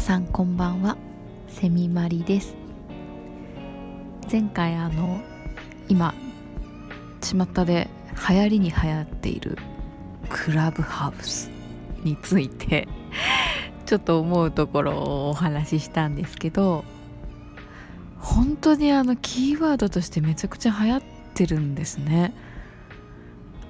さんこんばんは。セミマリです。前回あの今巷で流行りに流行っているクラブハウスについてちょっと思うところをお話ししたんですけど本当にあのキーワードとしてめちゃくちゃ流行ってるんですね。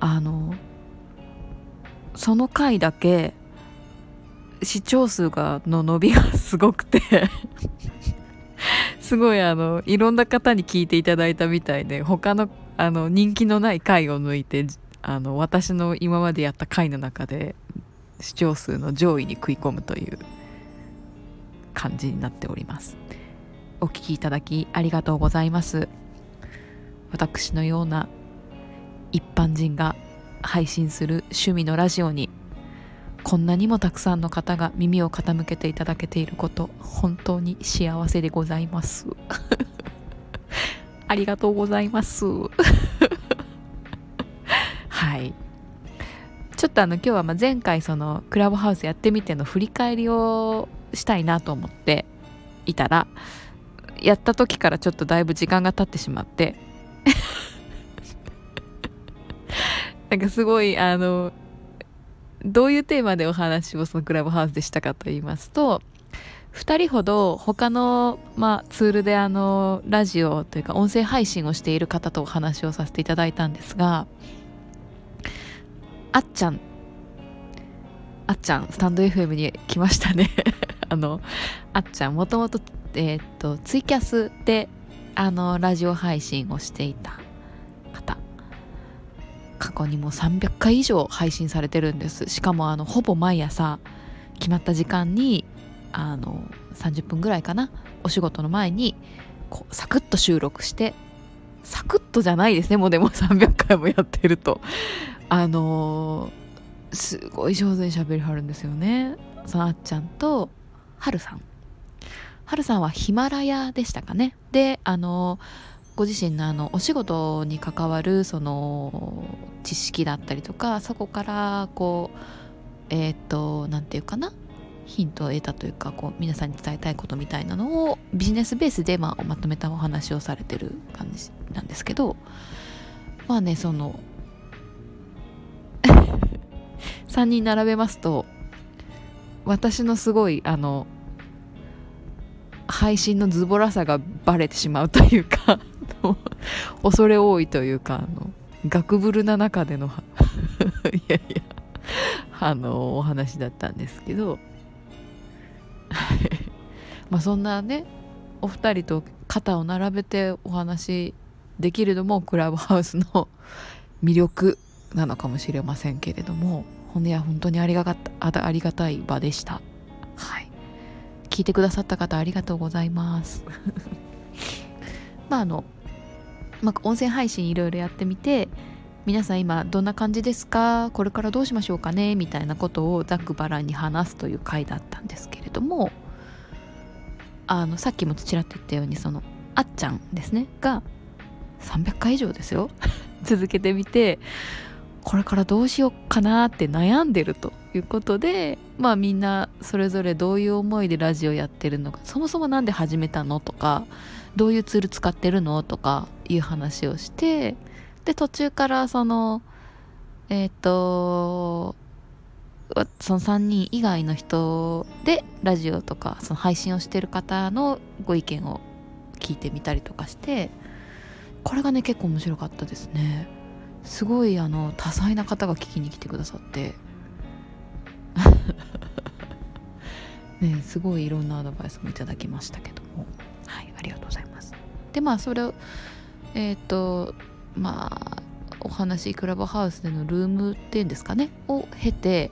あのその回だけ視聴数がの伸びがすごくて すごいあのいろんな方に聞いていただいたみたいで他のあの人気のない回を抜いてあの私の今までやった回の中で視聴数の上位に食い込むという感じになっております。お聞きいただきありがとうございます。私のような一般人が配信する趣味のラジオにこんなにもたくさんの方が耳を傾けていただけていること本当に幸せでございます。ありがとうございます。はい。ちょっとあの今日はま前回そのクラブハウスやってみての振り返りをしたいなと思っていたらやった時からちょっとだいぶ時間が経ってしまって。なんかすごいあのどういうテーマでお話をそのクラブハウスでしたかと言いますと2人ほど他の、まあ、ツールであのラジオというか音声配信をしている方とお話をさせていただいたんですがあっちゃん。あっちゃんスタンド FM に来ましたね。あのあっちゃんもともと,、えー、っとツイキャスであのラジオ配信をしていた。過去にも300回以上配信されてるんです。しかもあのほぼ毎朝決まった時間にあの30分ぐらいかなお仕事の前にこうサクッと収録してサクッとじゃないですね。もうでも 300回もやってると。あのー、すごい上手に喋りはるんですよね。そのあっちゃんとはるさん。はるさんはヒマラヤでしたかね。であのーご自身のあのお仕事に関わるその知識だったりとかそこからこうえっ、ー、と何て言うかなヒントを得たというかこう皆さんに伝えたいことみたいなのをビジネスベースで、まあ、まとめたお話をされてる感じなんですけどまあねその 3人並べますと私のすごいあの配信のズボラさがバレてしまうというか 恐れ多いというかあのガクブルな中での いやいやあのお話だったんですけど。まあそんなねお二人と肩を並べてお話できるのもクラブハウスの 魅力なのかもしれませんけれどもほんや本当にありがたありがたい場でした。はい。聞いてくださった方ありがとうございます。まああのまあ、音声配信いろいろやってみて皆さん今どんな感じですか？これからどうしましょうかね？みたいなことをざっくばらんに話すという回だったんですけれどもあのさっきもちらっと言ったようにそのあっちゃんですねが300回以上ですよ。続けてみてこれからどうしようかなって悩んでるということでまあみんなそれぞれどういう思いでラジオやってるのかそもそも何で始めたの？とかどういうツール使ってるの？とかいう話をしてで途中からそのえっ、ー、とその3人以外の人でラジオとかその配信をしてる方のご意見を聞いてみたりとかしてこれがね結構面白かったですね。すごいあの多彩な方が聞きに来てくださって。ねすごいいろんなアドバイスもいただきましたけど。はいありがとうございます。でまあそれをえっ、ー、とまあお話クラブハウスでのルームっていうんですかねを経て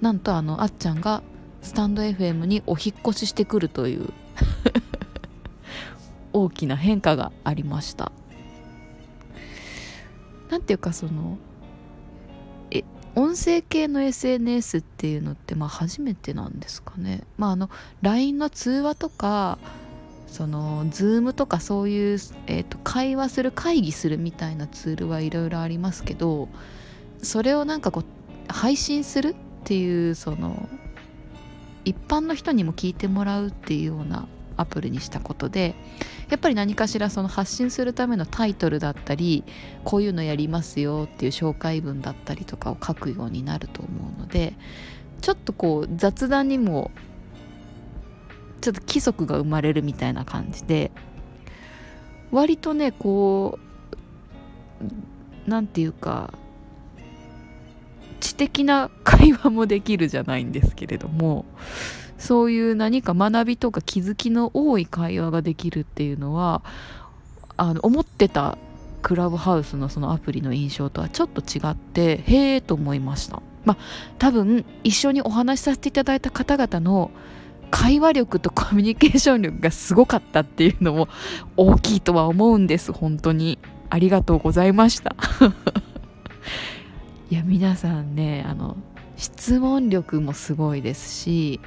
なんとあのあっちゃんがスタンド FM にお引越ししてくるという 大きな変化がありました。なんていうかそのえ音声系の SNS っていうのってまあ初めてなんですかね。まああの LINE の通話とかその Zoom とかそういう、えーと、会話する会議するみたいなツールはいろいろありますけどそれをなんかこう配信するっていうその一般の人にも聞いてもらうっていうようなアプリにしたことでやっぱり何かしらその発信するためのタイトルだったりこういうのやりますよっていう紹介文だったりとかを書くようになると思うのでちょっとこう雑談にもちょっと規則が生まれるみたいな感じで割とねこう何て言うか知的な会話もできるじゃないんですけれどもそういう何か学びとか気づきの多い会話ができるっていうのはあの思ってたクラブハウスのそのアプリの印象とはちょっと違ってへえと思いました。まあ多分一緒にお話しさせていただいた方々の会話力とコミュニケーション力がすごかったっていうのも大きいとは思うんです。本当に。ありがとうございました。いや皆さんねあの質問力もすごいですし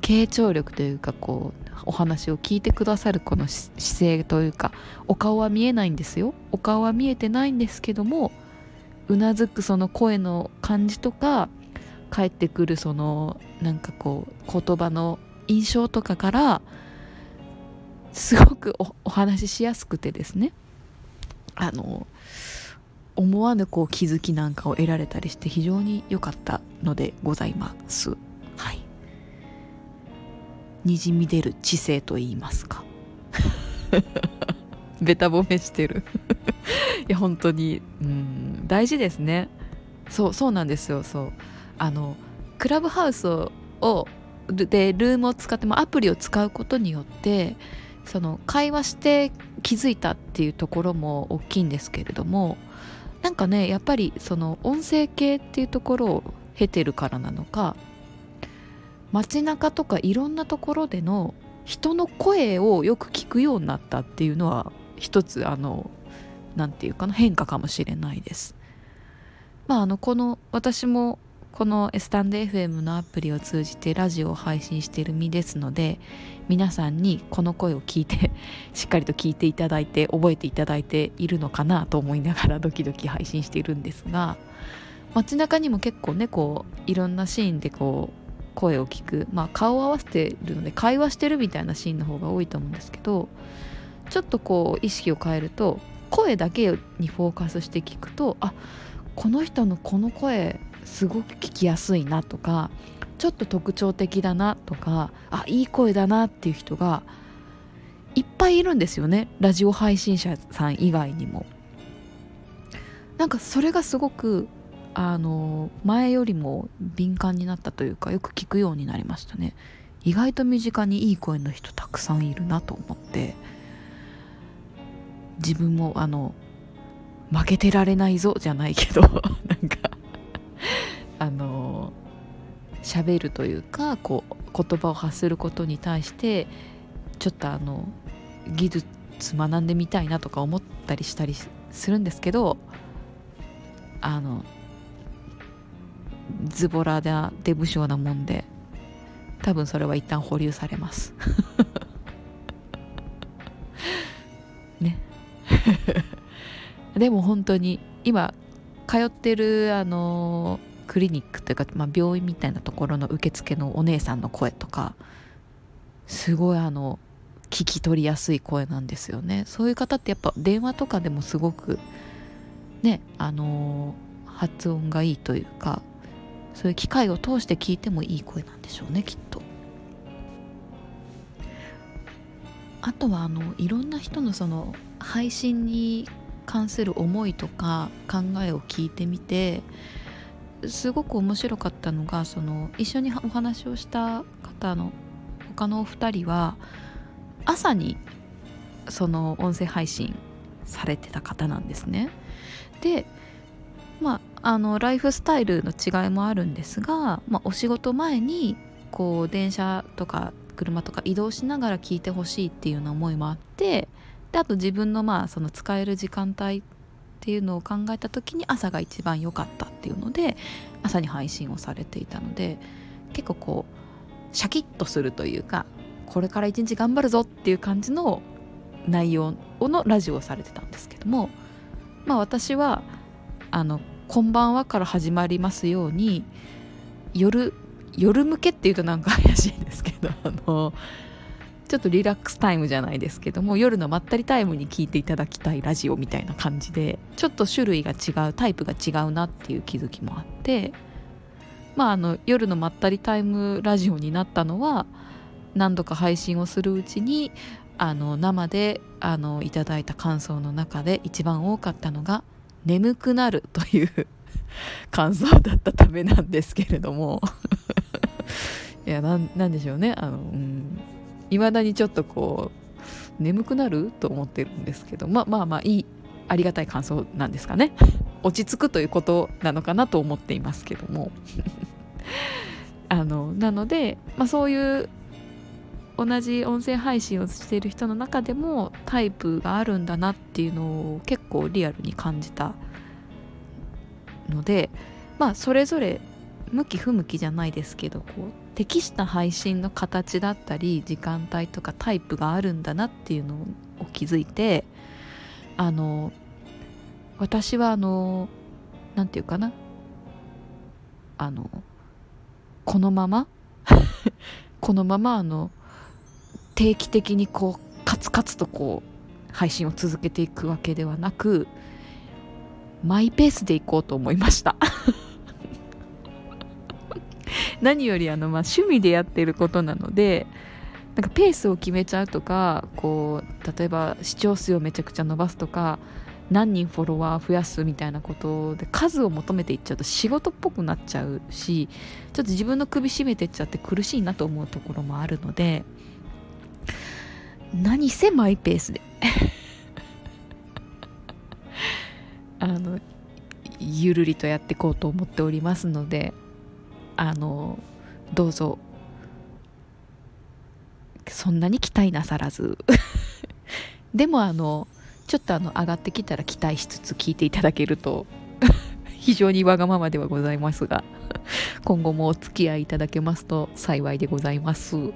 傾聴力というかこうお話を聞いてくださるこの姿勢というかお顔は見えないんですよ。お顔は見えてないんですけどもうなずくその声の感じとか返ってくるそのなんかこう言葉の印象とかからすごくお話ししやすくてですね。あの思わぬこう気づきなんかを得られたりして非常に良かったのでございます。はい。にじみ出る知性と言いますか。ベタ褒めしてる。いや本当にうん大事ですね。そうそうなんですよ。そう。あのクラブハウスをでルームを使ってもアプリを使うことによってその会話して気づいたっていうところも大きいんですけれどもなんかねやっぱりその音声系っていうところを経てるからなのか街中とかいろんなところでの人の声をよく聞くようになったっていうのは一つあの何て言うかな変化かもしれないです。まああのこの私もこのスタンド FM のアプリを通じてラジオを配信している身ですので皆さんにこの声を聞いて しっかりと聞いていただいて覚えていただいているのかなと思いながらドキドキ配信しているんですが街中にも結構ねこういろんなシーンでこう声を聞くまあ顔を合わせてるので会話してるみたいなシーンの方が多いと思うんですけどちょっとこう意識を変えると声だけにフォーカスして聞くとあこの人のこの声すごく聞きやすいなとかちょっと特徴的だなとかあいい声だなっていう人がいっぱいいるんですよねラジオ配信者さん以外にも。なんかそれがすごくあの前よりも敏感になったというかよく聞くようになりましたね意外と身近にいい声の人たくさんいるなと思って自分もあの負けてられないぞじゃないけど なんかあの喋るというかこう言葉を発することに対してちょっとあの技術学んでみたいなとか思ったりしたりするんですけどあのズボラなデブ症なもんで多分それは一旦保留されます。ね。でも本当に今通ってるあのクリニックというか、まあ、病院みたいなところの受付のお姉さんの声とかすごいあの聞き取りやすい声なんですよねそういう方ってやっぱ電話とかでもすごくねあの発音がいいというかそういう機械を通して聞いてもいい声なんでしょうねきっと。あとはあのいろんな人のその配信に関する思いとか考えを聞いてみてすごく面白かったのがその一緒にお話をした方の他のお二人は朝にその音声配信されてた方なんですね。でまああのライフスタイルの違いもあるんですが、まあ、お仕事前にこう電車とか車とか移動しながら聞いてほしいっていうような思いもあってであと自分のまあその使える時間帯っていうのを考えた時に朝が一番良かったっていうので朝に配信をされていたので結構こうシャキッとするというかこれから一日頑張るぞっていう感じの内容のラジオをされてたんですけどもまあ私はあのこんばんはから始まりますように夜夜向けっていうとなんか怪しいんですけどあのちょっとリラックスタイムじゃないですけども夜のまったりタイムに聞いていただきたいラジオみたいな感じでちょっと種類が違うタイプが違うなっていう気づきもあってまああの夜のまったりタイムラジオになったのは何度か配信をするうちにあの生であのいただいた感想の中で一番多かったのが「眠くなる」という感想だったためなんですけれども。いやなんでしょうね。あの、うん。いまだにちょっとこう眠くなると思ってるんですけどまあまあまあいいありがたい感想なんですかね。落ち着くということなのかなと思っていますけども。あのなので、まあ、そういう同じ音声配信をしている人の中でもタイプがあるんだなっていうのを結構リアルに感じたのでまあそれぞれ向き不向きじゃないですけどこう適した配信の形だったり時間帯とかタイプがあるんだなっていうのを気づいてあの私はあの何て言うかな。あのこのまま このままあの定期的にこうカツカツとこう配信を続けていくわけではなくマイペースでいこうと思いました。何よりあの、まあ、趣味でやってることなのでなんかペースを決めちゃうとかこう例えば視聴数をめちゃくちゃ伸ばすとか何人フォロワー増やすみたいなことで数を求めていっちゃうと仕事っぽくなっちゃうしちょっと自分の首絞めてっちゃって苦しいなと思うところもあるので何せマイペースで あのゆるりとやっていこうと思っておりますのであのどうぞ。そんなに期待なさらず。でもあのちょっとあの上がってきたら期待しつつ聞いていただけると 非常にわがままではございますが今後もお付き合いいただけますと幸いでございます。い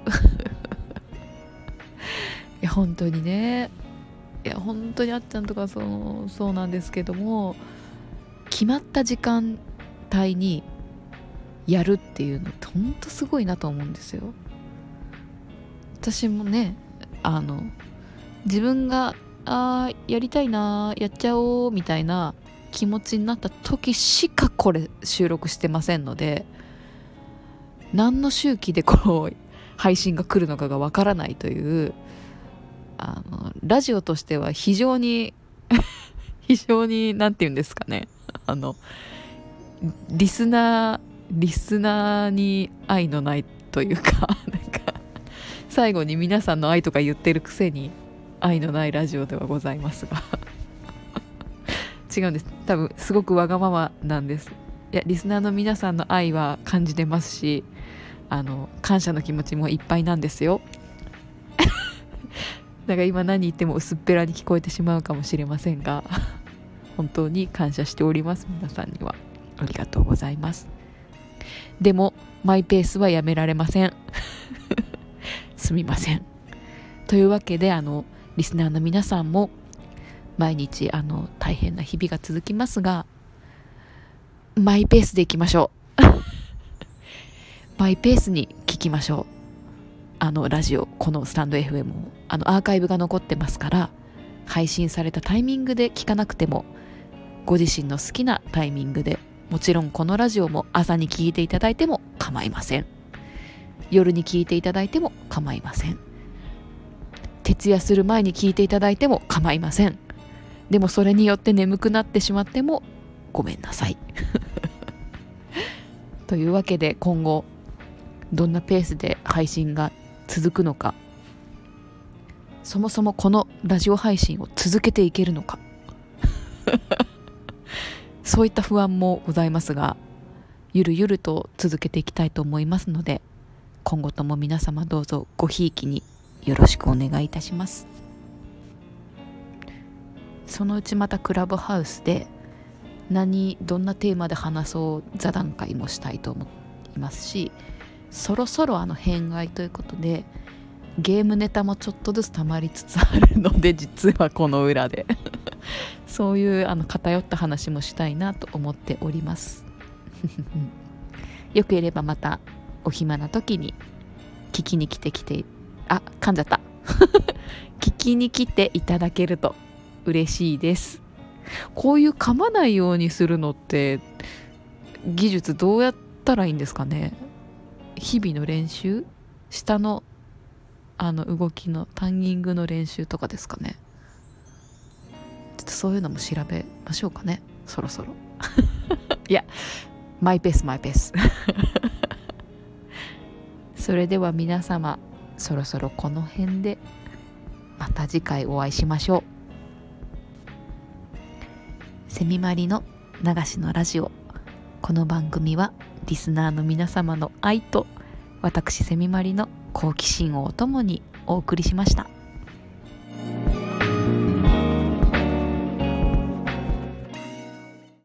や本当にね。いや本当にあっちゃんとかそうそうなんですけども決まった時間帯にやるっていうのってほんとすごいなと思うんですよ。私もねあの自分があやりたいなやっちゃおうみたいな気持ちになった時しかこれ収録してませんので何の周期でこう配信が来るのかがわからないというあのラジオとしては非常に 非常に何て言うんですかね。あのリスナーリスナーに愛のないというか なんか最後に皆さんの愛とか言ってるくせに愛のないラジオではございますが。違うんです。多分すごくわがままなんです。いやリスナーの皆さんの愛は感じてますしあの感謝の気持ちもいっぱいなんですよ。だから今何言っても薄っぺらに聞こえてしまうかもしれませんが本当に感謝しております。皆さんには。ありがとうございます。でもマイペースはやめられません。すみません。というわけであのリスナーの皆さんも毎日あの大変な日々が続きますがマイペースでいきましょう。マイペースに聞きましょう。あのラジオこのスタンド FM をあのアーカイブが残ってますから配信されたタイミングで聞かなくてもご自身の好きなタイミングでもちろんこのラジオも朝に聞いていただいても構いません。夜に聞いていただいても構いません。徹夜する前に聞いていただいても構いません。でもそれによって眠くなってしまってもごめんなさい。というわけで今後どんなペースで配信が続くのか。そもそもこのラジオ配信を続けていけるのか。そういった不安もございますがゆるゆると続けていきたいと思いますので今後とも皆様どうぞごひいきによろしくお願いいたします。そのうちまたクラブハウスで何どんなテーマで話そう座談会もしたいと思いますしそろそろあの変外ということでゲームネタもちょっとずつ溜まりつつあるので実はこの裏で。そういうあの偏った話もしたいなと思っております。よければまたお暇な時に聞きに来てきてあ噛んじゃった。聞きに来ていただけると嬉しいです。こういう噛まないようにするのって技術どうやったらいいんですかね？日々の練習？下のあの動きのタンギングの練習とかですかね？ちょっとそういうのも調べましょうかね。そろそろ。いやマイペースマイペースそれでは皆様そろそろこの辺でまた次回お会いしましょう。セミマリの流しのラジオ。この番組はリスナーの皆様の愛と私セミマリの好奇心をお供にお送りしました。